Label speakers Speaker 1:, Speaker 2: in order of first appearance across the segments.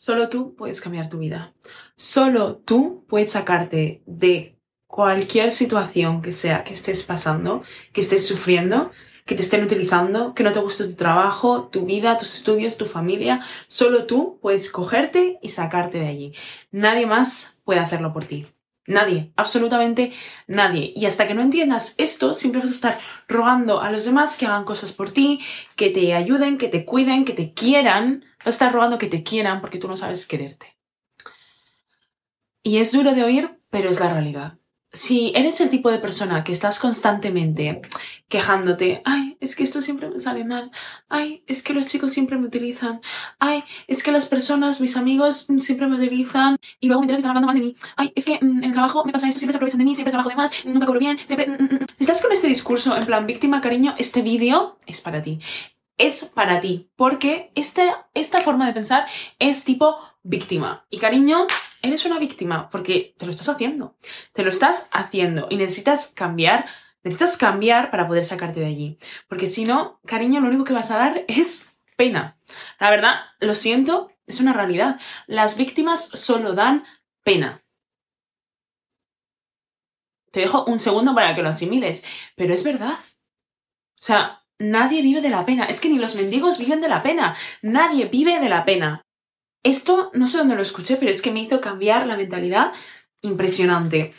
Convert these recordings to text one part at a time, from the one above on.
Speaker 1: Solo tú puedes cambiar tu vida. Solo tú puedes sacarte de cualquier situación que sea que estés pasando, que estés sufriendo, que te estén utilizando, que no te guste tu trabajo, tu vida, tus estudios, tu familia. Solo tú puedes cogerte y sacarte de allí. Nadie más puede hacerlo por ti. Nadie, absolutamente nadie. Y hasta que no entiendas esto, siempre vas a estar rogando a los demás que hagan cosas por ti, que te ayuden, que te cuiden, que te quieran. Vas a estar rogando que te quieran porque tú no sabes quererte. Y es duro de oír, pero es la realidad. Si eres el tipo de persona que estás constantemente quejándote, ay, es que esto siempre me sale mal, ay, es que los chicos siempre me utilizan, ay, es que las personas, mis amigos, siempre me utilizan y luego me enteran que están hablando mal de mí, ay, es que mm, en el trabajo me pasa esto, siempre se aprovechan de mí, siempre trabajo de más, nunca cobro bien, siempre... Mm, mm, si estás con este discurso en plan víctima, cariño, este vídeo es para ti. Es para ti, porque este, esta forma de pensar es tipo víctima. Y cariño, eres una víctima porque te lo estás haciendo. Te lo estás haciendo y necesitas cambiar. Necesitas cambiar para poder sacarte de allí. Porque si no, cariño, lo único que vas a dar es pena. La verdad, lo siento, es una realidad. Las víctimas solo dan pena. Te dejo un segundo para que lo asimiles, pero es verdad. O sea, nadie vive de la pena. Es que ni los mendigos viven de la pena. Nadie vive de la pena. Esto no sé dónde lo escuché, pero es que me hizo cambiar la mentalidad impresionante.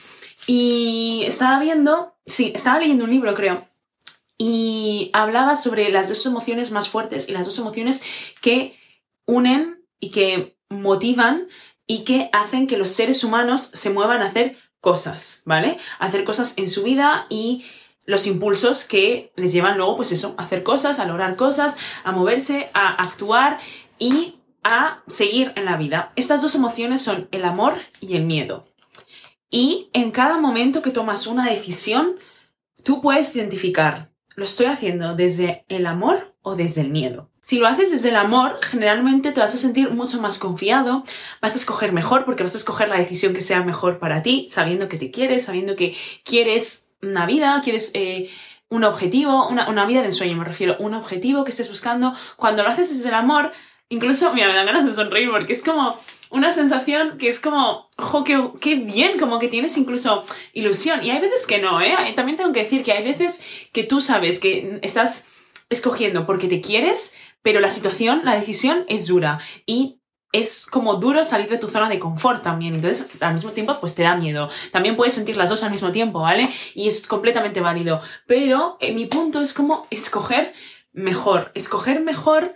Speaker 1: Y estaba viendo, sí, estaba leyendo un libro, creo, y hablaba sobre las dos emociones más fuertes y las dos emociones que unen y que motivan y que hacen que los seres humanos se muevan a hacer cosas, ¿vale? Hacer cosas en su vida y los impulsos que les llevan luego, pues eso, a hacer cosas, a lograr cosas, a moverse, a actuar y a seguir en la vida. Estas dos emociones son el amor y el miedo. Y en cada momento que tomas una decisión, tú puedes identificar, ¿lo estoy haciendo desde el amor o desde el miedo? Si lo haces desde el amor, generalmente te vas a sentir mucho más confiado, vas a escoger mejor porque vas a escoger la decisión que sea mejor para ti, sabiendo que te quieres, sabiendo que quieres una vida, quieres eh, un objetivo, una, una vida de ensueño, me refiero, un objetivo que estés buscando. Cuando lo haces desde el amor, Incluso, mira, me dan ganas de sonreír porque es como una sensación que es como, qué, qué, bien, como que tienes incluso ilusión. Y hay veces que no, ¿eh? También tengo que decir que hay veces que tú sabes que estás escogiendo porque te quieres, pero la situación, la decisión es dura. Y es como duro salir de tu zona de confort también. Entonces, al mismo tiempo, pues te da miedo. También puedes sentir las dos al mismo tiempo, ¿vale? Y es completamente válido. Pero eh, mi punto es como escoger mejor. Escoger mejor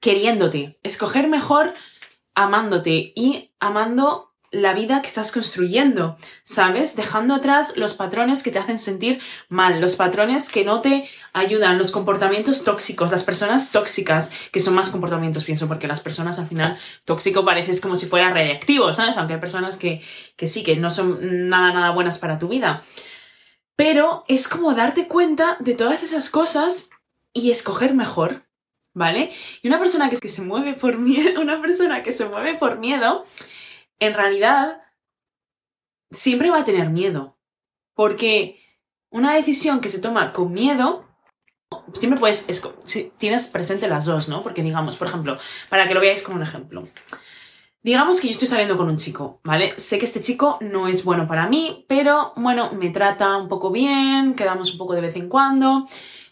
Speaker 1: queriéndote, escoger mejor amándote y amando la vida que estás construyendo, ¿sabes? Dejando atrás los patrones que te hacen sentir mal, los patrones que no te ayudan, los comportamientos tóxicos, las personas tóxicas, que son más comportamientos, pienso, porque las personas al final tóxico pareces como si fuera reactivo, ¿sabes? Aunque hay personas que, que sí, que no son nada, nada buenas para tu vida. Pero es como darte cuenta de todas esas cosas y escoger mejor, ¿vale? Y una persona que, que se mueve por miedo, una persona que se mueve por miedo, en realidad siempre va a tener miedo. Porque una decisión que se toma con miedo, siempre puedes, tienes presente las dos, ¿no? Porque digamos, por ejemplo, para que lo veáis como un ejemplo. Digamos que yo estoy saliendo con un chico, ¿vale? Sé que este chico no es bueno para mí, pero bueno, me trata un poco bien, quedamos un poco de vez en cuando.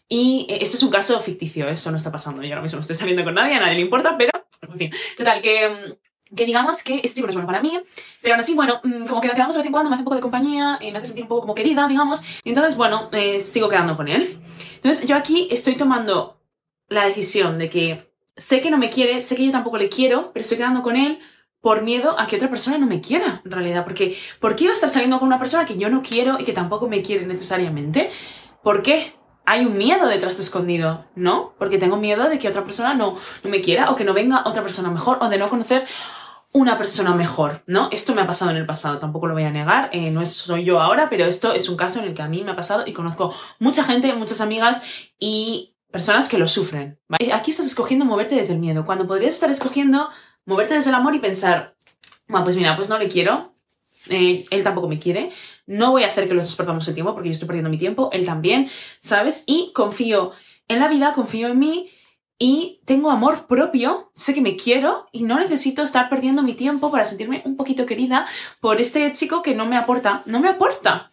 Speaker 1: Y eh, esto es un caso ficticio, eso no está pasando. Yo ahora mismo no estoy saliendo con nadie, a nadie le importa, pero, en fin. Total, que, mm, que digamos que este chico no es bueno para mí, pero aún así, bueno, mm, como que quedamos de vez en cuando, me hace un poco de compañía, y me hace sentir un poco como querida, digamos. Y entonces, bueno, eh, sigo quedando con él. Entonces, yo aquí estoy tomando la decisión de que sé que no me quiere, sé que yo tampoco le quiero, pero estoy quedando con él por miedo a que otra persona no me quiera, en realidad. Porque, ¿por qué iba a estar saliendo con una persona que yo no quiero y que tampoco me quiere necesariamente? ¿Por qué? Hay un miedo detrás escondido, ¿no? Porque tengo miedo de que otra persona no, no me quiera o que no venga otra persona mejor o de no conocer una persona mejor, ¿no? Esto me ha pasado en el pasado, tampoco lo voy a negar, eh, no soy yo ahora, pero esto es un caso en el que a mí me ha pasado y conozco mucha gente, muchas amigas y personas que lo sufren. Aquí estás escogiendo moverte desde el miedo, cuando podrías estar escogiendo moverte desde el amor y pensar, bueno, pues mira, pues no le quiero, eh, él tampoco me quiere, no voy a hacer que los dos perdamos el tiempo porque yo estoy perdiendo mi tiempo, él también, ¿sabes? Y confío en la vida, confío en mí y tengo amor propio, sé que me quiero y no necesito estar perdiendo mi tiempo para sentirme un poquito querida por este chico que no me aporta, no me aporta.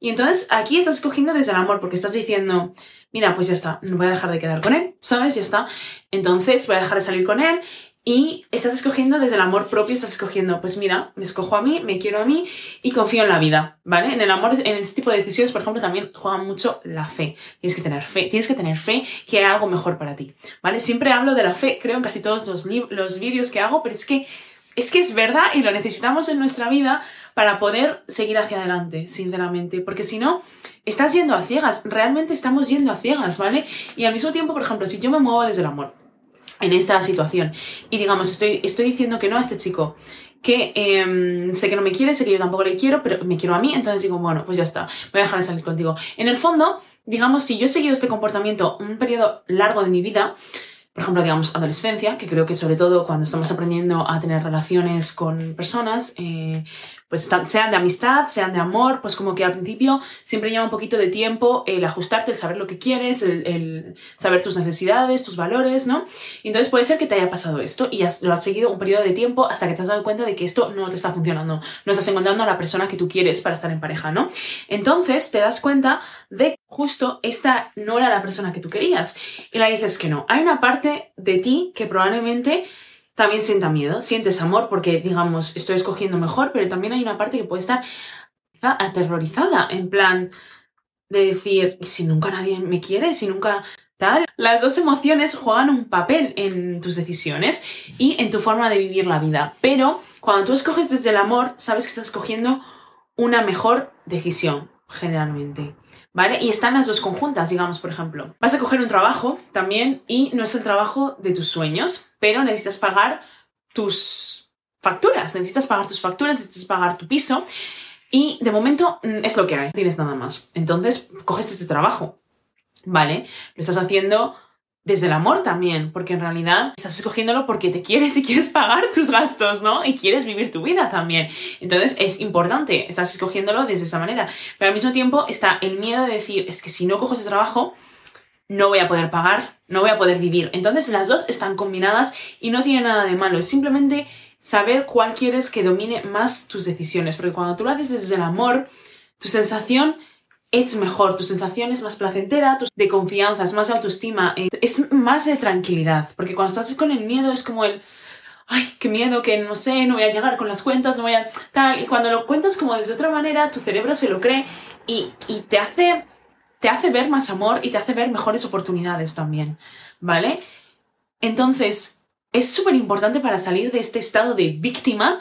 Speaker 1: Y entonces aquí estás escogiendo desde el amor porque estás diciendo, mira, pues ya está, no voy a dejar de quedar con él, ¿sabes? Ya está. Entonces voy a dejar de salir con él y estás escogiendo desde el amor propio, estás escogiendo, pues mira, me escojo a mí, me quiero a mí y confío en la vida, ¿vale? En el amor, en este tipo de decisiones, por ejemplo, también juega mucho la fe. Tienes que tener fe, tienes que tener fe que hay algo mejor para ti, ¿vale? Siempre hablo de la fe, creo en casi todos los, los vídeos que hago, pero es que, es que es verdad y lo necesitamos en nuestra vida para poder seguir hacia adelante, sinceramente, porque si no, estás yendo a ciegas, realmente estamos yendo a ciegas, ¿vale? Y al mismo tiempo, por ejemplo, si yo me muevo desde el amor, en esta situación. Y digamos, estoy, estoy diciendo que no a este chico, que em, sé que no me quiere, sé que yo tampoco le quiero, pero me quiero a mí, entonces digo, bueno, pues ya está, voy a dejar de salir contigo. En el fondo, digamos, si yo he seguido este comportamiento un periodo largo de mi vida, por ejemplo, digamos, adolescencia, que creo que sobre todo cuando estamos aprendiendo a tener relaciones con personas, eh, pues sean de amistad, sean de amor, pues como que al principio siempre lleva un poquito de tiempo el ajustarte, el saber lo que quieres, el, saber tus necesidades, tus valores, ¿no? Y entonces puede ser que te haya pasado esto y lo has seguido un periodo de tiempo hasta que te has dado cuenta de que esto no te está funcionando, no estás encontrando a la persona que tú quieres para estar en pareja, ¿no? Entonces te das cuenta de justo esta no era la persona que tú querías y la dices que no. Hay una parte de ti que probablemente también sienta miedo, sientes amor porque, digamos, estoy escogiendo mejor, pero también hay una parte que puede estar aterrorizada, en plan de decir, ¿y si nunca nadie me quiere? ¿Si nunca tal? Las dos emociones juegan un papel en tus decisiones y en tu forma de vivir la vida, pero cuando tú escoges desde el amor, sabes que estás escogiendo una mejor decisión, generalmente. ¿Vale? Y están las dos conjuntas, digamos, por ejemplo. Vas a coger un trabajo también y no es el trabajo de tus sueños, pero necesitas pagar tus facturas, necesitas pagar tus facturas, necesitas pagar tu piso y de momento mm, es lo que hay, no tienes nada más. Entonces, coges este trabajo, ¿vale? Lo estás haciendo desde el amor también, porque en realidad estás escogiéndolo porque te quieres y quieres pagar tus gastos, ¿no? Y quieres vivir tu vida también. Entonces es importante, estás escogiéndolo desde esa manera. Pero al mismo tiempo está el miedo de decir, es que si no cojo ese trabajo, no voy a poder pagar, no voy a poder vivir. Entonces las dos están combinadas y no tiene nada de malo, es simplemente saber cuál quieres que domine más tus decisiones, porque cuando tú lo haces desde el amor, tu sensación es mejor, tu sensación es más placentera, de confianza, es más autoestima, eh, es más de tranquilidad, porque cuando estás con el miedo es como el, ay, qué miedo, que no sé, no voy a llegar con las cuentas, no voy a tal, y cuando lo cuentas como desde otra manera, tu cerebro se lo cree y, y te hace, te hace ver más amor y te hace ver mejores oportunidades también, ¿vale? Entonces, es súper importante para salir de este estado de víctima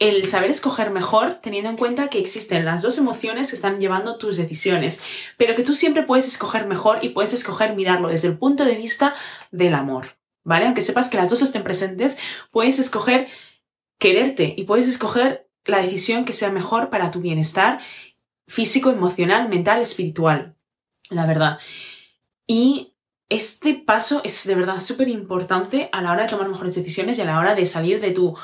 Speaker 1: el saber escoger mejor teniendo en cuenta que existen las dos emociones que están llevando tus decisiones, pero que tú siempre puedes escoger mejor y puedes escoger mirarlo desde el punto de vista del amor, ¿vale? Aunque sepas que las dos estén presentes, puedes escoger quererte y puedes escoger la decisión que sea mejor para tu bienestar físico, emocional, mental, espiritual, la verdad. Y este paso es de verdad súper importante a la hora de tomar mejores decisiones y a la hora de salir de tu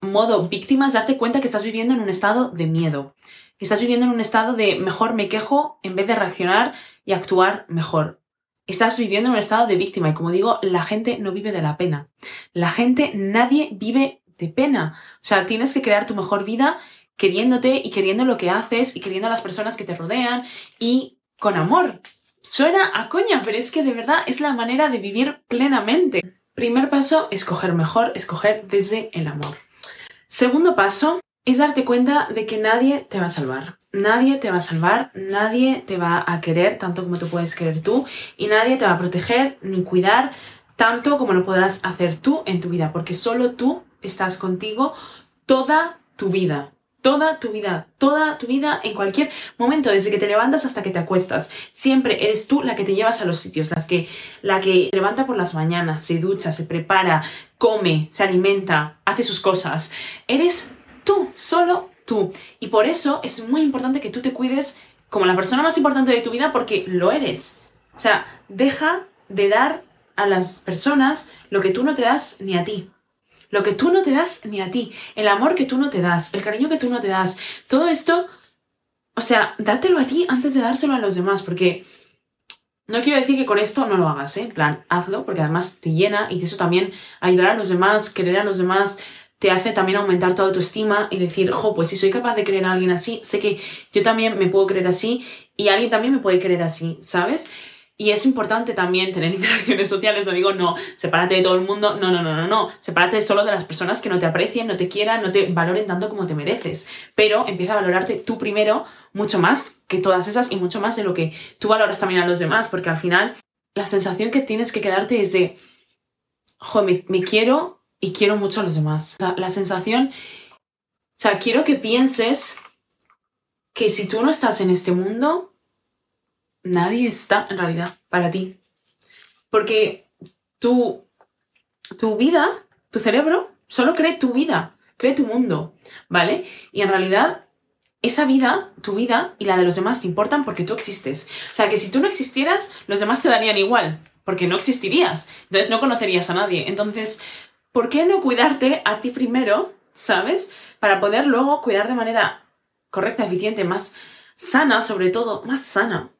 Speaker 1: modo víctima es darte cuenta que estás viviendo en un estado de miedo, que estás viviendo en un estado de mejor me quejo en vez de reaccionar y actuar mejor. Estás viviendo en un estado de víctima y como digo, la gente no vive de la pena. La gente, nadie vive de pena. O sea, tienes que crear tu mejor vida queriéndote y queriendo lo que haces y queriendo a las personas que te rodean y con amor. Suena a coña, pero es que de verdad es la manera de vivir plenamente. Primer paso, escoger mejor, escoger desde el amor. Segundo paso es darte cuenta de que nadie te va a salvar. Nadie te va a salvar, nadie te va a querer tanto como tú puedes querer tú y nadie te va a proteger ni cuidar tanto como lo podrás hacer tú en tu vida, porque solo tú estás contigo toda tu vida. Toda tu vida, toda tu vida, en cualquier momento, desde que te levantas hasta que te acuestas. Siempre eres tú la que te llevas a los sitios, las que, la que levanta por las mañanas, se ducha, se prepara, come, se alimenta, hace sus cosas. Eres tú, solo tú. Y por eso es muy importante que tú te cuides como la persona más importante de tu vida porque lo eres. O sea, deja de dar a las personas lo que tú no te das ni a ti. Lo que tú no te das ni a ti. El amor que tú no te das. El cariño que tú no te das. Todo esto, o sea, dátelo a ti antes de dárselo a los demás porque No quiero decir que con esto no lo hagas, ¿eh? En plan, hazlo, porque además te llena y eso también ayudar a los demás, querer a los demás, te hace también aumentar tu autoestima y decir, jo, pues si soy capaz de querer a alguien así, sé que yo también me puedo querer así y alguien también me puede querer así, ¿sabes? Y es importante también tener interacciones sociales, no digo no, sepárate de todo el mundo, no, no, no, no, no, sepárate solo de las personas que no te aprecien, no te quieran, no te valoren tanto como te mereces, pero empieza a valorarte tú primero mucho más que todas esas y mucho más de lo que tú valoras también a los demás, porque al final la sensación que tienes que quedarte es de, joder, me, me quiero y quiero mucho a los demás. O sea, la sensación, o sea, quiero que pienses que si tú no estás en este mundo, nadie está en realidad para ti. Porque tu, tu vida, tu cerebro, solo cree tu vida, cree tu mundo, ¿vale? Y en realidad esa vida, tu vida y la de los demás te importan porque tú existes. O sea, que si tú no existieras, los demás te darían igual, porque no existirías. Entonces no conocerías a nadie. Entonces, ¿por qué no cuidarte a ti primero, ¿sabes? Para poder luego cuidar de manera correcta, eficiente, más sana, sobre todo, más sana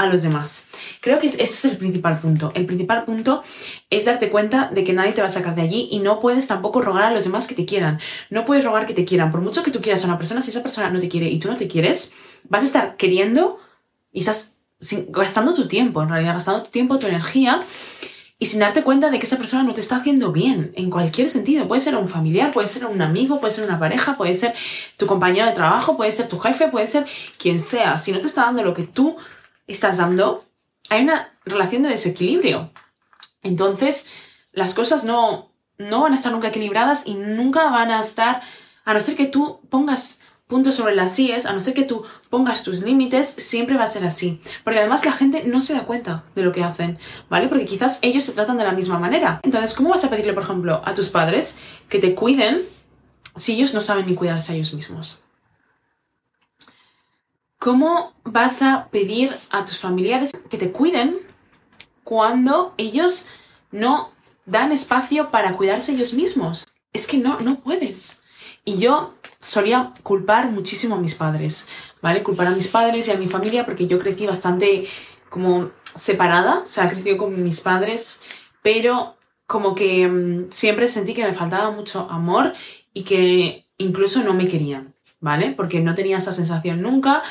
Speaker 1: a los demás. Creo que ese es el principal punto. El principal punto es darte cuenta de que nadie te va a sacar de allí y no puedes tampoco rogar a los demás que te quieran. No puedes rogar que te quieran. Por mucho que tú quieras a una persona, si esa persona no te quiere y tú no te quieres, vas a estar queriendo y gastando tu tiempo, en realidad, gastando tu tiempo, tu energía y sin darte cuenta de que esa persona no te está haciendo bien en cualquier sentido. Puede ser un familiar, puede ser un amigo, puede ser una pareja, puede ser tu compañero de trabajo, puede ser tu jefe, puede ser quien sea. Si no te está dando lo que tú estás dando, hay una relación de desequilibrio. Entonces, las cosas no, no van a estar nunca equilibradas y nunca van a estar, a no ser que tú pongas puntos sobre las sillas, a no ser que tú pongas tus límites, siempre va a ser así. Porque además la gente no se da cuenta de lo que hacen, ¿vale? Porque quizás ellos se tratan de la misma manera. Entonces, ¿cómo vas a pedirle, por ejemplo, a tus padres que te cuiden si ellos no saben ni cuidarse a ellos mismos? ¿Cómo vas a pedir a tus familiares que te cuiden cuando ellos no dan espacio para cuidarse ellos mismos? Es que no, no puedes. Y yo solía culpar muchísimo a mis padres, ¿vale? Culpar a mis padres y a mi familia porque yo crecí bastante como separada, o sea, crecí con mis padres, pero como que mm, siempre sentí que me faltaba mucho amor y que incluso no me querían, ¿vale? Porque no tenía esa sensación nunca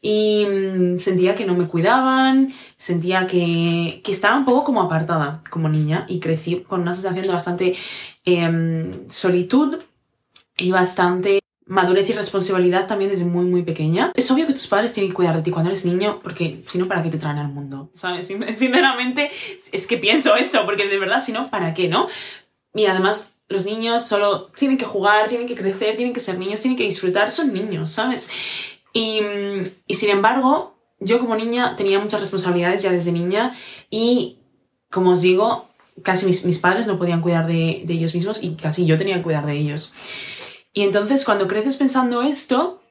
Speaker 1: y mm, sentía que no me cuidaban, sentía que, que, estaba un poco como apartada como niña y crecí con una sensación de bastante em, solitud y bastante madurez y responsabilidad también desde muy, muy pequeña. Es obvio que tus padres tienen que cuidar de ti cuando eres niño, porque si no, ¿para qué te traen al mundo? ¿Sabes? Sinceramente, es que pienso esto, porque de verdad, si no, ¿para qué, no? Y además, los niños solo tienen que jugar, tienen que crecer, tienen que ser niños, tienen que disfrutar, son niños, ¿sabes? Y, y sin embargo, yo como niña tenía muchas responsabilidades ya desde niña y, como os digo, casi mis, mis padres no podían cuidar de, de ellos mismos y casi yo tenía que cuidar de ellos. Y entonces cuando creces pensando esto,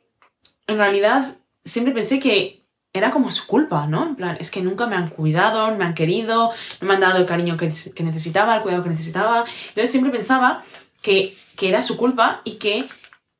Speaker 1: en realidad siempre pensé que era como su culpa, ¿no? En plan, es que nunca me han cuidado, no me han querido, no me han dado el cariño que, que necesitaba, el cuidado que necesitaba. Entonces siempre pensaba que, que era su culpa y que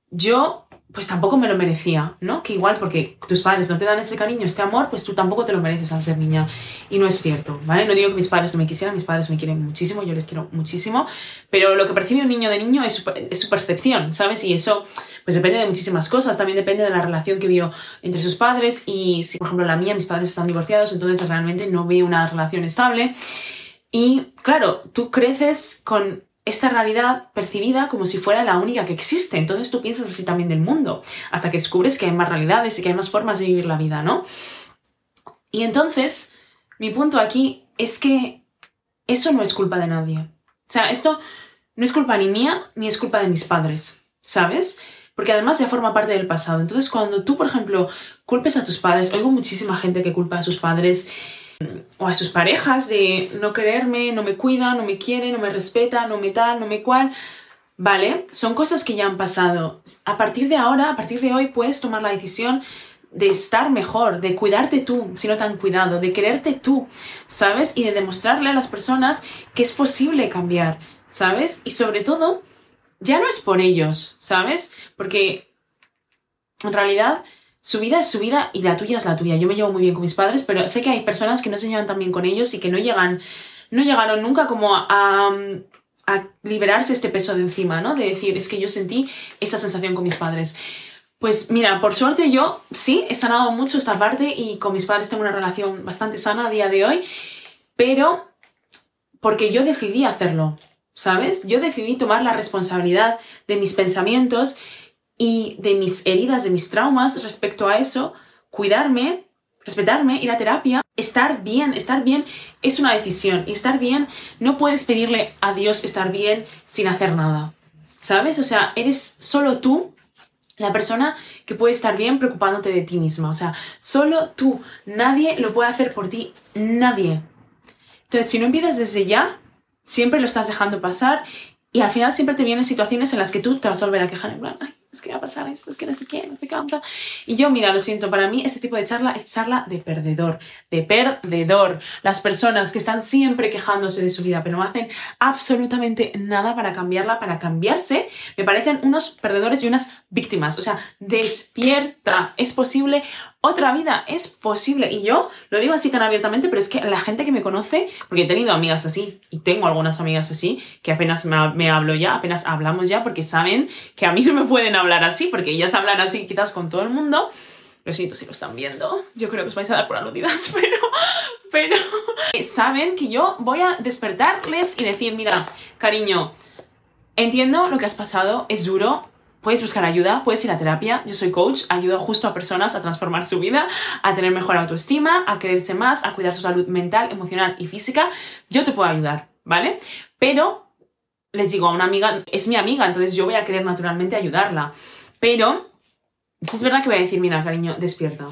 Speaker 1: yo pues tampoco me lo merecía, ¿no? Que igual porque tus padres no te dan ese cariño, este amor, pues tú tampoco te lo mereces al ser niña. Y no es cierto, ¿vale? No digo que mis padres no me quisieran, mis padres me quieren muchísimo, yo les quiero muchísimo, pero lo que percibe un niño de niño es su, es su percepción, ¿sabes? Y eso pues depende de muchísimas cosas, también depende de la relación que vio entre sus padres y si, por ejemplo, la mía, mis padres están divorciados, entonces realmente no veo una relación estable. Y claro, tú creces con esta realidad percibida como si fuera la única que existe. Entonces tú piensas así también del mundo, hasta que descubres que hay más realidades y que hay más formas de vivir la vida, ¿no? Y entonces, mi punto aquí es que eso no es culpa de nadie. O sea, esto no es culpa ni mía ni es culpa de mis padres, ¿sabes? Porque además ya forma parte del pasado. Entonces, cuando tú, por ejemplo, culpes a tus padres, oigo muchísima gente que culpa a sus padres o a sus parejas de no quererme, no me cuida, no me quiere, no me respeta, no me tal, no me cual. ¿Vale? Son cosas que ya han pasado. A partir de ahora, a partir de hoy, puedes tomar la decisión de estar mejor, de cuidarte tú, si no tan cuidado, de quererte tú, ¿sabes? Y de demostrarle a las personas que es posible cambiar, ¿sabes? Y sobre todo, ya no es por ellos, ¿sabes? Porque en realidad su vida es su vida y la tuya es la tuya. Yo me llevo muy bien con mis padres, pero sé que hay personas que no se llevan tan bien con ellos y que no llegan, no llegaron nunca como a, a liberarse este peso de encima, ¿no? De decir, es que yo sentí esta sensación con mis padres. Pues mira, por suerte yo sí he sanado mucho esta parte y con mis padres tengo una relación bastante sana a día de hoy, pero porque yo decidí hacerlo, ¿sabes? Yo decidí tomar la responsabilidad de mis pensamientos y de mis heridas, de mis traumas respecto a eso, cuidarme, respetarme, ir a terapia, estar bien, estar bien es una decisión y estar bien no puedes pedirle a Dios estar bien sin hacer nada, ¿sabes? O sea, eres solo tú la persona que puede estar bien preocupándote de ti misma, o sea, solo tú, nadie lo puede hacer por ti, nadie. Entonces, si no empiezas desde ya, siempre lo estás dejando pasar y al final siempre te vienen situaciones en las que tú te vas a volver a quejar en es que va a pasar esto, es que no sé qué, no sé cuánto. Y yo, mira, lo siento, para mí este tipo de charla es charla de perdedor, de perdedor. Las personas que están siempre quejándose de su vida, pero no hacen absolutamente nada para cambiarla, para cambiarse, me parecen unos perdedores y unas víctimas. O sea, despierta, es posible otra vida, es posible. Y yo lo digo así tan abiertamente, pero es que la gente que me conoce, porque he tenido amigas así, y tengo algunas amigas así, que apenas me, hablo ya, apenas hablamos ya, porque saben que a mí no me pueden hablar así, porque ellas hablan así quizás con todo el mundo. Lo siento si lo están viendo. Yo creo que os vais a dar por aludidas, pero, pero saben que yo voy a despertarles y decir, mira, cariño, entiendo lo que has pasado, es duro, puedes buscar ayuda, puedes ir a terapia. Yo soy coach, ayudo justo a personas a transformar su vida, a tener mejor autoestima, a quererse más, a cuidar su salud mental, emocional y física. Yo te puedo ayudar, ¿vale? Pero les digo a una amiga, es mi amiga, entonces yo voy a querer naturalmente ayudarla. Pero es verdad que voy a decir, mira, cariño, despierta.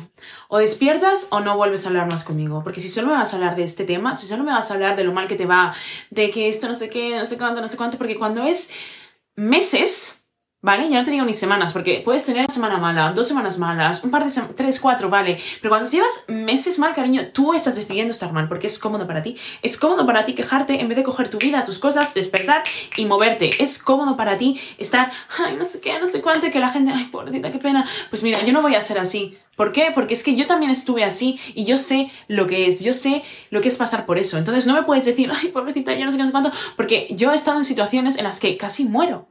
Speaker 1: O despiertas o no vuelves a hablar más conmigo. Porque si solo me vas a hablar de este tema, si solo me vas a hablar de lo mal que te va, de que esto no sé qué, no sé cuánto, no sé cuánto, porque cuando es meses, ¿vale? Ya no te digo ni semanas, porque puedes tener una semana mala, dos semanas malas, un par de semanas, tres, cuatro, ¿vale? Pero cuando llevas meses mal, cariño, tú estás decidiendo estar mal, porque es cómodo para ti. Es cómodo para ti quejarte en vez de coger tu vida, tus cosas, despertar y moverte. Es cómodo para ti estar, ay, no sé qué, no sé cuánto, y que la gente, ay, pobrecita, qué pena. Pues mira, yo no voy a ser así. ¿Por qué? Porque es que yo también estuve así y yo sé lo que es, yo sé lo que es pasar por eso. Entonces no me puedes decir, ay, pobrecita, yo no sé qué, no sé cuánto, porque yo he estado en situaciones en las que casi muero.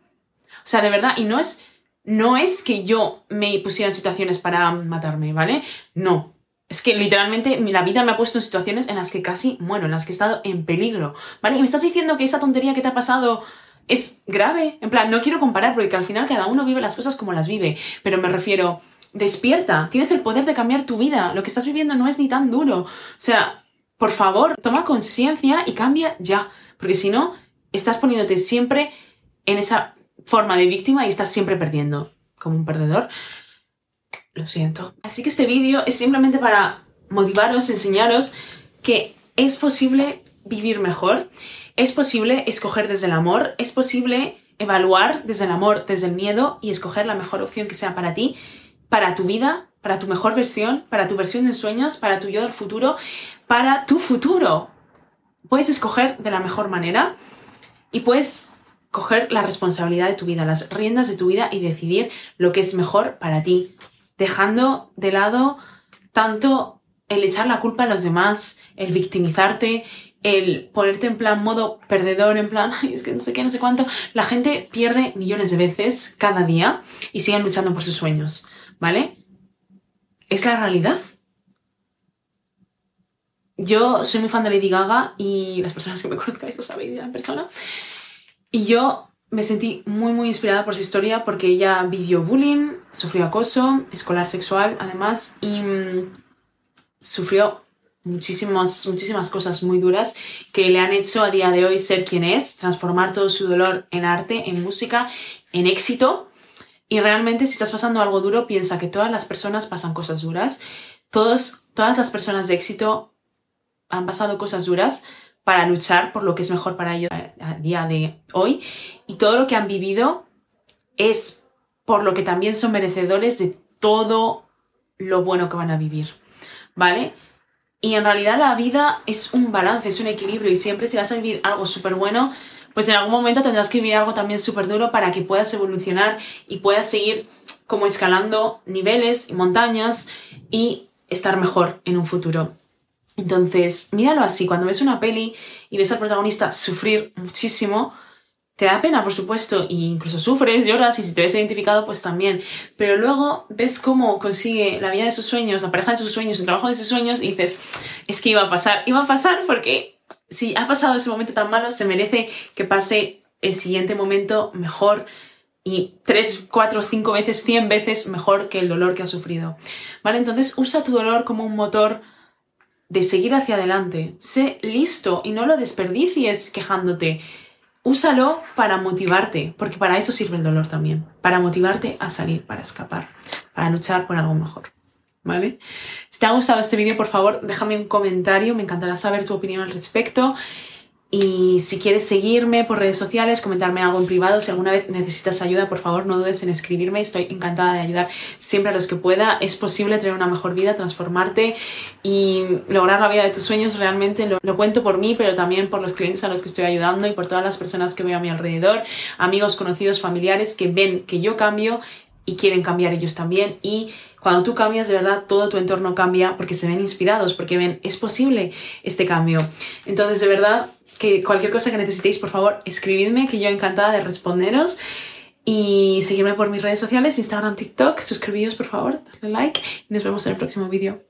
Speaker 1: O sea, de verdad, y no es, no es que yo me pusiera en situaciones para matarme, ¿vale? No. Es que literalmente la vida me ha puesto en situaciones en las que casi muero, en las que he estado en peligro, ¿vale? Y me estás diciendo que esa tontería que te ha pasado es grave. En plan, no quiero comparar porque al final cada uno vive las cosas como las vive, pero me refiero, despierta, tienes el poder de cambiar tu vida, lo que estás viviendo no es ni tan duro. O sea, por favor, toma conciencia y cambia ya, porque si no, estás poniéndote siempre en esa forma de víctima y estás siempre perdiendo, como un perdedor. Lo siento. Así que este vídeo es simplemente para motivaros, enseñaros que es posible vivir mejor, es posible escoger desde el amor, es posible evaluar desde el amor, desde el miedo y escoger la mejor opción que sea para ti, para tu vida, para tu mejor versión, para tu versión de sueños, para tu yo del futuro, para tu futuro. Puedes escoger de la mejor manera y puedes coger la responsabilidad de tu vida, las riendas de tu vida y decidir lo que es mejor para ti, dejando de lado tanto el echar la culpa a los demás, el victimizarte, el ponerte en plan modo perdedor, en plan, ay, es que no sé qué, no sé cuánto. La gente pierde millones de veces cada día y siguen luchando por sus sueños, ¿vale? Es la realidad. Yo soy muy fan de Lady Gaga y las personas que me conozcáis lo sabéis ya en persona. Y yo me sentí muy, muy inspirada por su historia porque ella vivió bullying, sufrió acoso escolar sexual, además, y mm, sufrió muchísimas, muchísimas cosas muy duras que le han hecho a día de hoy ser quien es, transformar todo su dolor en arte, en música, en éxito. Y realmente si estás pasando algo duro, piensa que todas las personas pasan cosas duras. Todos, todas las personas de éxito han pasado cosas duras, para luchar por lo que es mejor para ellos a, día de hoy. Y todo lo que han vivido es por lo que también son merecedores de todo lo bueno que van a vivir. ¿Vale? Y en realidad la vida es un balance, es un equilibrio y siempre si vas a vivir algo súper bueno, pues en algún momento tendrás que vivir algo también súper duro para que puedas evolucionar y puedas seguir como escalando niveles y montañas y estar mejor en un futuro. Entonces, míralo así, cuando ves una peli y ves al protagonista sufrir muchísimo, te da pena, por supuesto, e incluso sufres, lloras y si te ves identificado, pues también. Pero luego ves cómo consigue la vida de sus sueños, la pareja de sus sueños, el trabajo de sus sueños y dices, es que iba a pasar, iba a pasar porque si ha pasado ese momento tan malo, se merece que pase el siguiente momento mejor y tres, cuatro, cinco veces, cien veces mejor que el dolor que ha sufrido. ¿Vale? Entonces usa tu dolor como un motor de seguir hacia adelante. Sé listo y no lo desperdicies quejándote. Úsalo para motivarte, porque para eso sirve el dolor también, para motivarte a salir, para escapar, para luchar por algo mejor. ¿Vale? Si te ha gustado este vídeo, por favor, déjame un comentario, me encantará saber tu opinión al respecto. Y si quieres seguirme por redes sociales, comentarme algo en privado, si alguna vez necesitas ayuda, por favor no dudes en escribirme. Estoy encantada de ayudar siempre a los que pueda. Es posible tener una mejor vida, transformarte y lograr la vida de tus sueños. Realmente lo, cuento por mí, pero también por los clientes a los que estoy ayudando y por todas las personas que veo a mi alrededor, amigos, conocidos, familiares que ven que yo cambio y quieren cambiar ellos también. Y cuando tú cambias, de verdad, todo tu entorno cambia porque se ven inspirados, porque ven, es posible este cambio. Entonces, de verdad, que cualquier cosa que necesitéis, por favor, escribidme, que yo encantada de responderos. Y seguirme por mis redes sociales, Instagram, TikTok. Suscribíos, por favor, dale like. Y nos vemos en el próximo vídeo.